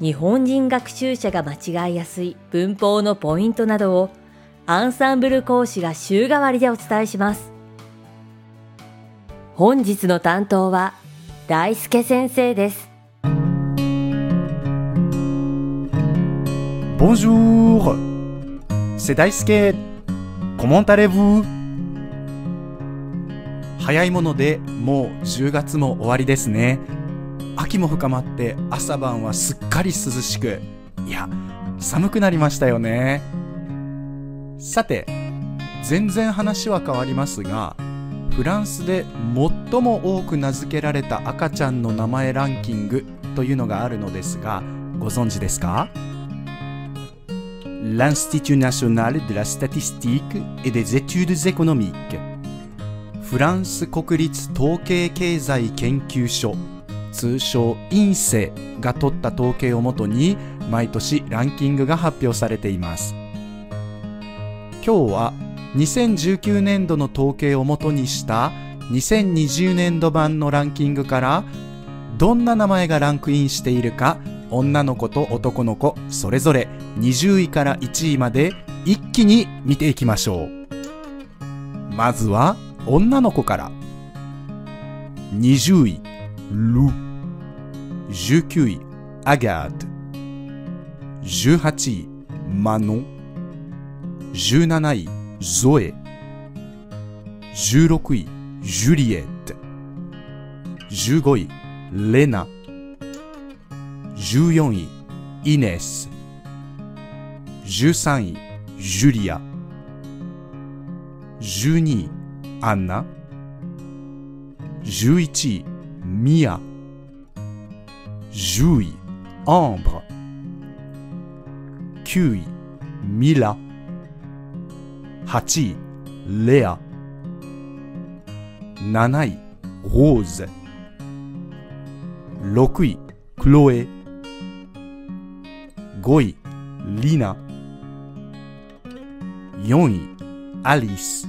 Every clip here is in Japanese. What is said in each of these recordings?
日本人学習者が間違いやすい文法のポイントなどをアンサンブル講師が週替わりでお伝えします。本日の担当は大輔先生です。Bonjour C'est Daisuke Comment allez-vous? 早いものでもう10月も終わりですね秋も深まって朝晩はすっかり涼しくいや寒くなりましたよね。さて全然話は変わりますがフランスで最も多く名付けられた赤ちゃんの名前ランキングというのがあるのですがご存知ですか？l'Institut national de la statistique et des études économiques. フランス国立統計経済研究所通称インセが取った統計をもとに毎年ランキングが発表されています。今日は2019年度の統計をもとにした2020年度版のランキングからどんな名前がランクインしているか女の子と男の子それぞれ20位から1位まで一気に見ていきましょう。まずは女の子から。20位ル19位アガート18位マノ17位ゾエ16位ジュリエット15位レナ14位イネス13位ジュリア12位アンナ11位ミア10位アンブラ9位ミラ8位レア7位ローゼ6位クロエ5位リナ4位アリス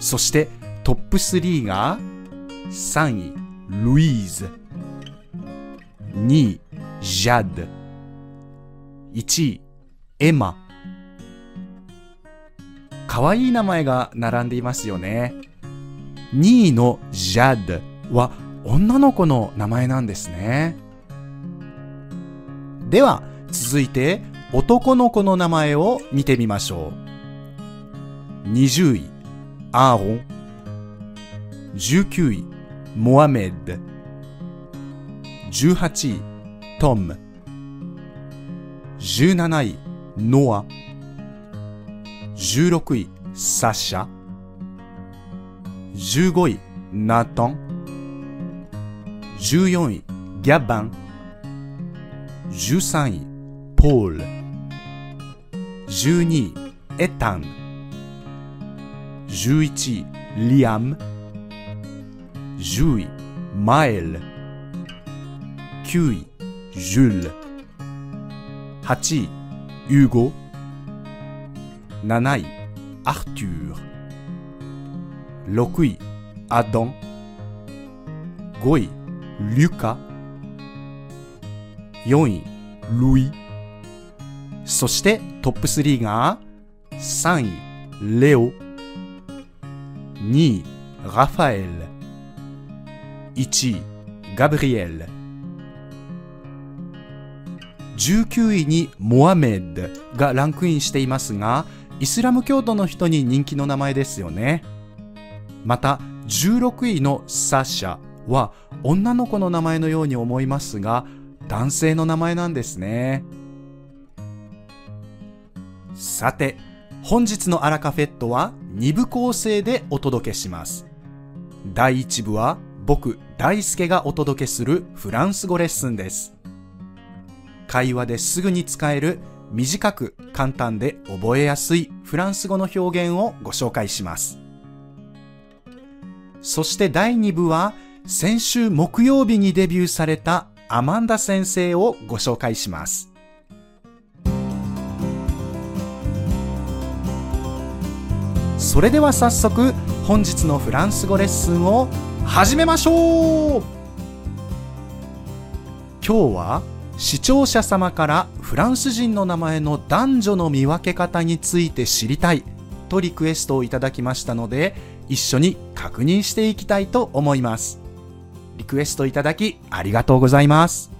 そしてトップ3が3位ルイーズ2位ジャッド1位エマ可愛いい名前が並んでいますよね。2位のジャッドは女の子の名前なんですね。では続いて男の子の名前を見てみましょう。20位アーロン19位モアメッド18位トム17位ノア16位サシャ15位ナタン14位ギャバン13位ポール12位エタン11位リアム10位マエル9位ジュール8位ユーゴ7位アートゥー6位アドン5位リュカ4位ルイそしてトップ3が3位レオ2位ラファエル1位ガブリエル19位にモアメッドがランクインしていますがイスラム教徒の人に人気の名前ですよね。また16位のサシャは女の子の名前のように思いますが男性の名前なんですね。さて本日のアラカフェットは2部構成でお届けします。第1部は僕大輔がお届けするフランス語レッスンです会話ですぐに使える短く簡単で覚えやすいフランス語の表現をご紹介します。そして第2部は先週木曜日にデビューされたアマンダ先生をご紹介します。それでは早速本日のフランス語レッスンを始めましょう。今日は視聴者様からフランス人の名前の男女の見分け方について知りたいとリクエストをいただきましたので一緒に確認していきたいと思います。リクエストいただきありがとうございます。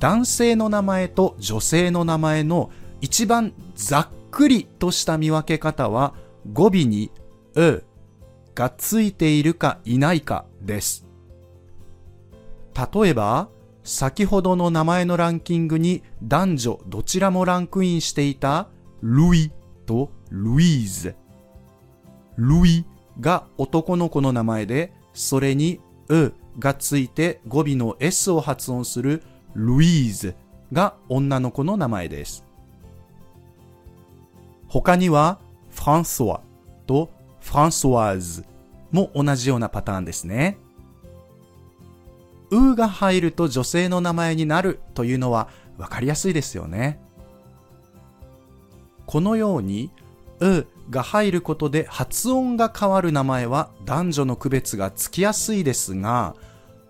男性の名前と女性の名前の一番ざっくりとした見分け方は語尾に「う」がついているかいないかです例えば先ほどの名前のランキングに男女どちらもランクインしていたルイとルイーズ。ルイが男の子の名前で、それにうがついて語尾の S を発音するルイーズが女の子の名前です。他にはフランソワとフランソワーズも同じようなパターンですね。うが入ると女性の名前になるというのは分かりやすいですよね。このようにうが入ることで発音が変わる名前は男女の区別がつきやすいですが、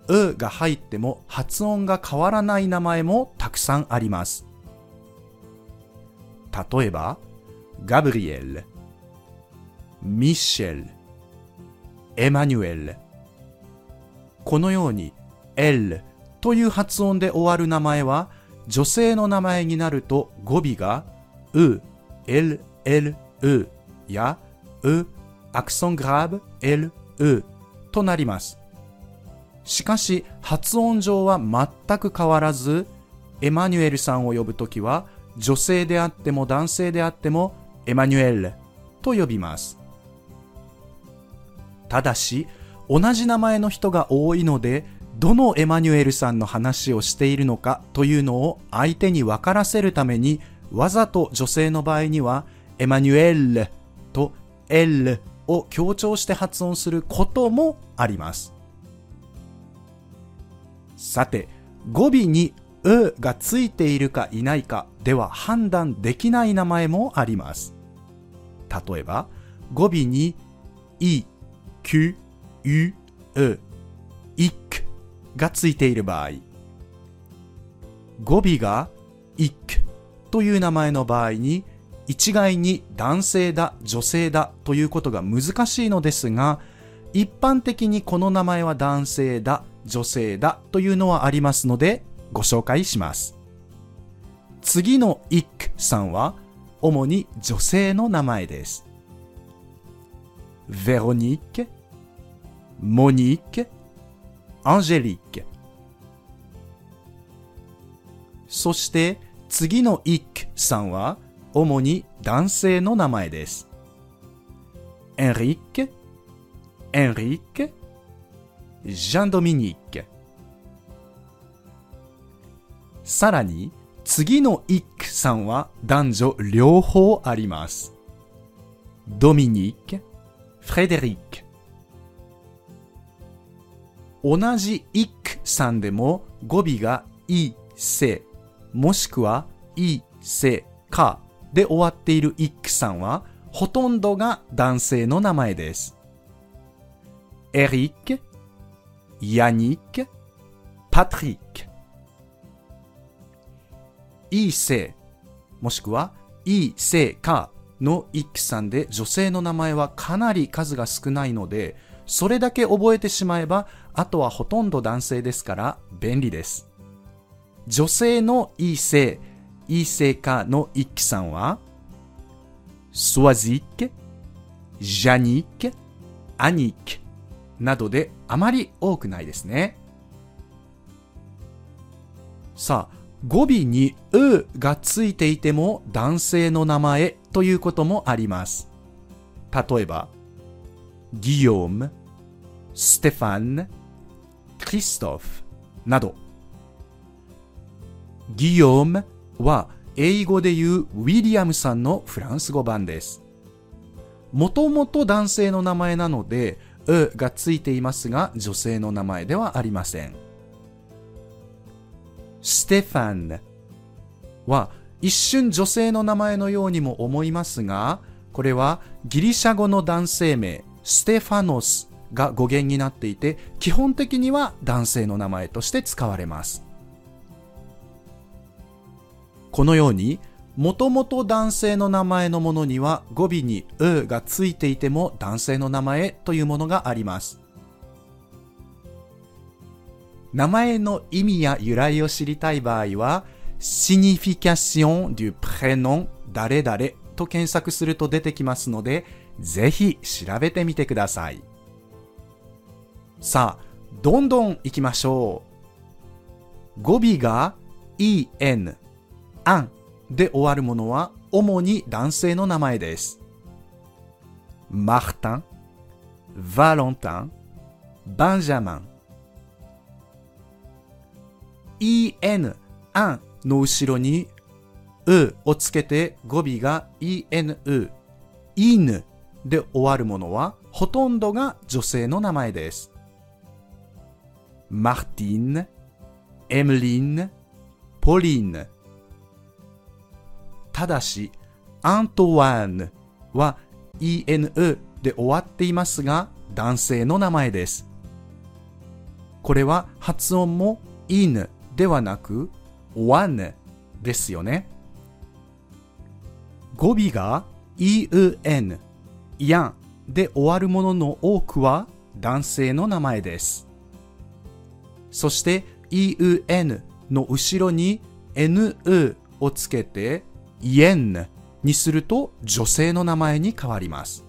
うが入っても発音が変わらない名前もたくさんあります。例えば、ガブリエル、ミッシェル、エマニュエル。このように L という発音で終わる名前は女性の名前になると語尾がう、L、L、うやう、アクソングラブ、L、うとなります。しかし発音上は全く変わらず、エマニュエルさんを呼ぶときは女性であっても男性であってもエマニュエルと呼びます。ただし同じ名前の人が多いのでどのエマニュエルさんの話をしているのかというのを相手に分からせるためにわざと女性の場合にはエマニュエルとエルを強調して発音することもあります。さて、語尾にうがついているかいないかでは判断できない名前もあります。例えば、語尾にい、きゅ、う、う、いくがついている場合、語尾が ik という名前の場合に、一概に男性だ、女性だということが難しいのですが、一般的にこの名前は男性だ、女性だというのはありますので、ご紹介します。次の ik さんは、主に女性の名前です。ヴェロニック、モニック、アンジェリック。そして次のイックさんは主に男性の名前です。エンリック、エンリック、ジャンドミニック。さらに次のイックさんは男女両方あります。ドミニック、フレデリック同じイクさんでも語尾がい、せ、もしくは、い、せ、かで終わっているイクさんは、ほとんどが男性の名前です。エリック、ヤニック、パトリック。い、せ、もしくは、い、せ、かのイクさんで女性の名前はかなり数が少ないので、それだけ覚えてしまえば、あとはほとんど男性ですから便利です。女性のいい性、いい性かの一気さんは、スワジック、ジャニック、アニックなどであまり多くないですね。さあ、語尾にうがついていても男性の名前ということもあります。例えば、ギヨーム、ステファン、クリストフなど、ギヨームは英語で言うウィリアムさんのフランス語版です。もともと男性の名前なので、うがついていますが、女性の名前ではありません。ステファンは一瞬女性の名前のようにも思いますが、これはギリシャ語の男性名、ステファノスが語源になっていて、基本的には男性の名前として使われます。このように、もともと男性の名前のものには語尾にうがついていても男性の名前というものがあります。名前の意味や由来を知りたい場合は、signification du prénom 誰々と検索すると出てきますので、ぜひ調べてみてください。さあ、どんどん行きましょう。語尾が en、an で終わるものは主に男性の名前です。マータン、ヴァロンタン、バンジャマン。en、an の後ろにう。をつけて語尾が enu、犬。で終わるものはほとんどが女性の名前です。マーティン、エムリン、ポリン。ただし、アントワーンは enu で終わっていますが男性の名前です。これは発音も in ではなく one ですよね。語尾が eun、やんで終わるものの多くは男性の名前です。そして eun の後ろに nu をつけて yen にすると女性の名前に変わります。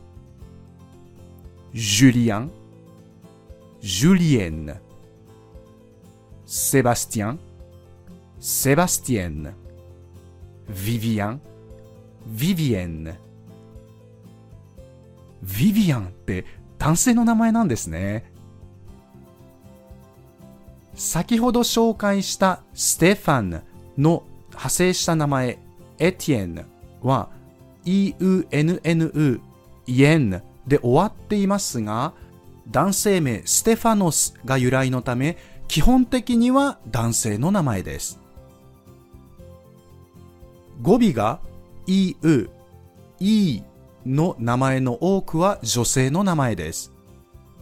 ジュリアン、ジュリエン、セバスティアン、セバスティエン、ヴィヴィアン、ヴィヴィエン。ヴィヴィアンって男性の名前なんですね。先ほど紹介したステファンの派生した名前エティエンは EUNNU イエンで終わっていますが男性名ステファノスが由来のため基本的には男性の名前です語尾が EU、E の名前の多くは女性の名前です。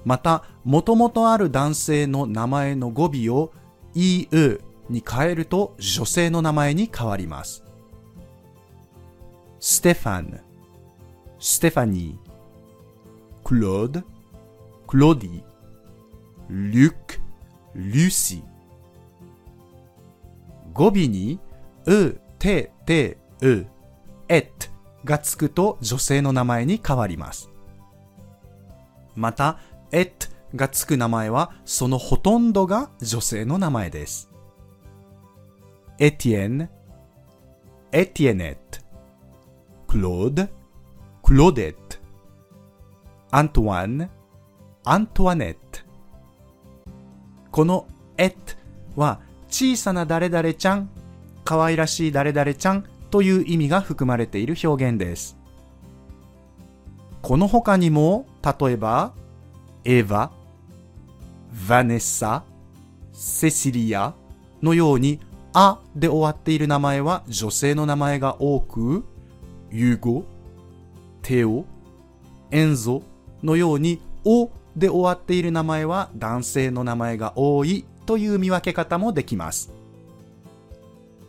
また、もともとある男性の名前の語尾を EU に変えると女性の名前に変わります。ステファン、ステファニー、クロード、クロディ、リュック、リュシー。語尾にう、て、て、う、えっがつくと女性の名前に変わります。また、えっがつく名前はそのほとんどが女性の名前です。エティエン、エティエネット、クロード、クロデット、アントワン、アントワネット。このエットは小さな誰々ちゃん、可愛らしい誰々ちゃんという意味が含まれている表現です。この他にも、例えば、エヴァ、ヴァネッサ、セシリアのように、あで終わっている名前は女性の名前が多く、ユーゴ、テオ、エンゾのように、おで終わっている名前は男性の名前が多いという見分け方もできます。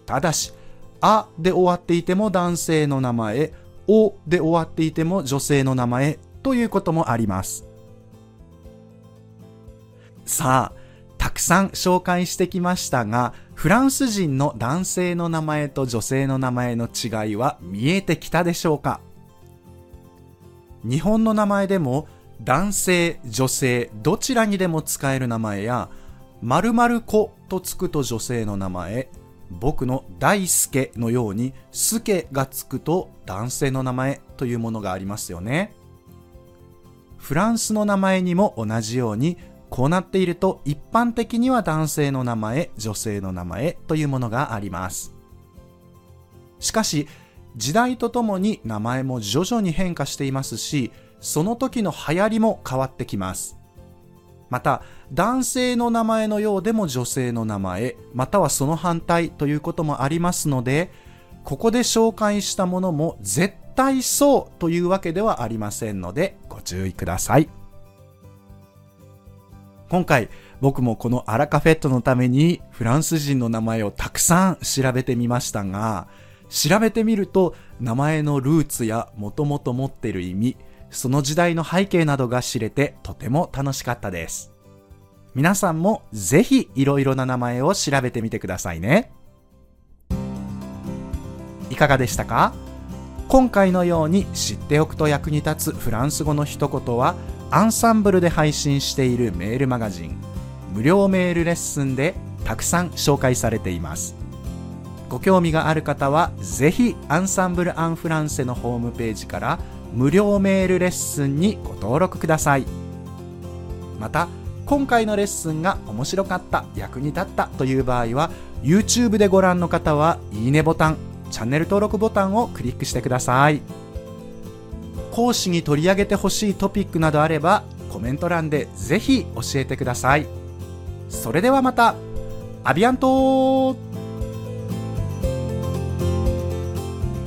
ただし、あで終わっていても男性の名前、おで終わっていても女性の名前ということもあります。さあ、たくさん紹介してきましたが、フランス人の男性の名前と女性の名前の違いは見えてきたでしょうか？日本の名前でも男性、女性、どちらにでも使える名前や、〇〇子とつくと女性の名前、僕の大輔のように、助がつくと男性の名前というものがありますよね。フランスの名前にも同じように、こうなっていると一般的には男性の名前、女性の名前というものがあります。しかし、時代とともに名前も徐々に変化していますし、その時の流行りも変わってきます。また、男性の名前のようでも女性の名前、またはその反対ということもありますので、ここで紹介したものも絶対そうというわけではありませんので、ご注意ください。今回、僕もこのアラカフェットのためにフランス人の名前をたくさん調べてみましたが、調べてみると名前のルーツやもともと持ってる意味、その時代の背景などが知れてとても楽しかったです。皆さんもぜひいろいろな名前を調べてみてくださいね。いかがでしたか？今回のように知っておくと役に立つフランス語の一言はアンサンブルで配信しているメールマガジン無料メールレッスンでたくさん紹介されています。ご興味がある方はぜひアンサンブル・アン・フランセのホームページから無料メールレッスンにご登録ください。また今回のレッスンが面白かった役に立ったという場合は YouTube でご覧の方はいいねボタンチャンネル登録ボタンをクリックしてください。講師に取り上げてほしいトピックなどあればコメント欄でぜひ教えてください。それではまたアビアント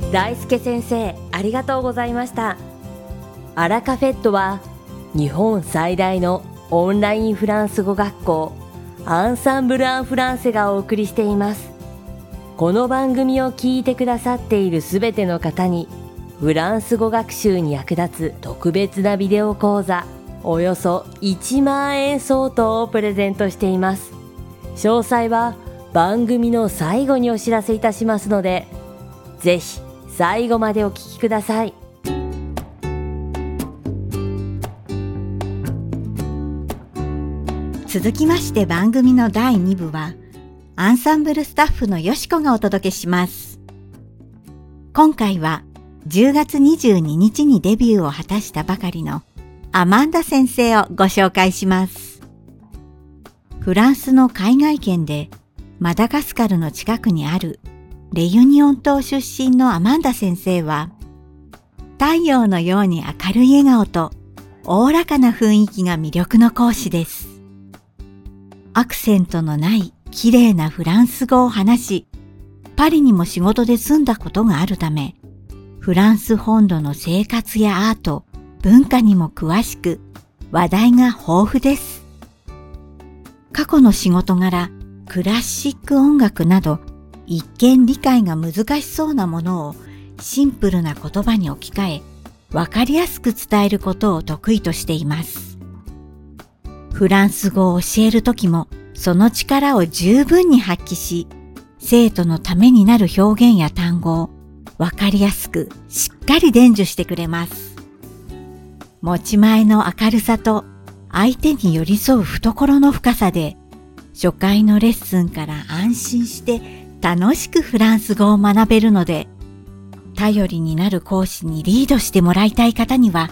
大輔先生ありがとうございました。アラカフェットは日本最大のオンラインフランス語学校アンサンブル・アン・フランセがお送りしています。この番組を聞いてくださっているすべての方にフランス語学習に役立つ特別なビデオ講座。およそ1万円相当をプレゼントしています。詳細は番組の最後にお知らせいたしますのでぜひ最後までお聞きください。続きまして番組の第2部はアンサンブルスタッフのよしこがお届けします。今回は10月22日にデビューを果たしたばかりのアマンダ先生をご紹介します。フランスの海外圏でマダガスカルの近くにあるレユニオン島出身のアマンダ先生は太陽のように明るい笑顔とおおらかな雰囲気が魅力の講師です。アクセントのない綺麗なフランス語を話し、パリにも仕事で住んだことがあるため、フランス本土の生活やアート、文化にも詳しく、話題が豊富です。過去の仕事柄、クラシック音楽など、一見理解が難しそうなものをシンプルな言葉に置き換え、わかりやすく伝えることを得意としています。フランス語を教えるときも、その力を十分に発揮し、生徒のためになる表現や単語をわかりやすくしっかり伝授してくれます。持ち前の明るさと相手に寄り添う懐の深さで、初回のレッスンから安心して楽しくフランス語を学べるので、頼りになる講師にリードしてもらいたい方には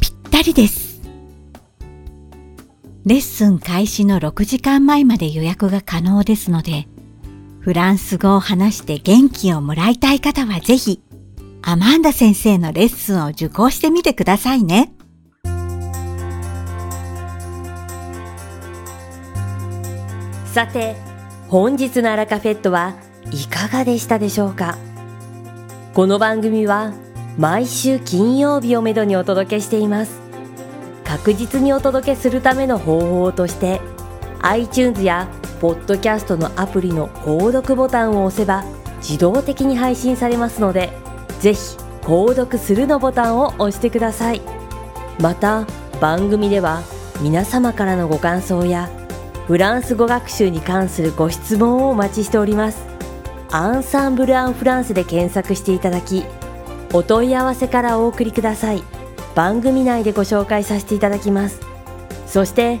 ぴったりです。レッスン開始の6時間前まで予約が可能ですので、フランス語を話して元気をもらいたい方はぜひ、アマンダ先生のレッスンを受講してみてくださいね。さて、本日のアラカフェットはいかがでしたでしょうか？この番組は毎週金曜日をめどにお届けしています。確実にお届けするための方法として iTunes やポッドキャストのアプリの購読ボタンを押せば自動的に配信されますのでぜひ購読するのボタンを押してください。また番組では皆様からのご感想やフランス語学習に関するご質問をお待ちしております。アンサンブル・アン・フランスで検索していただきお問い合わせからお送りください。番組内でご紹介させていただきます。そして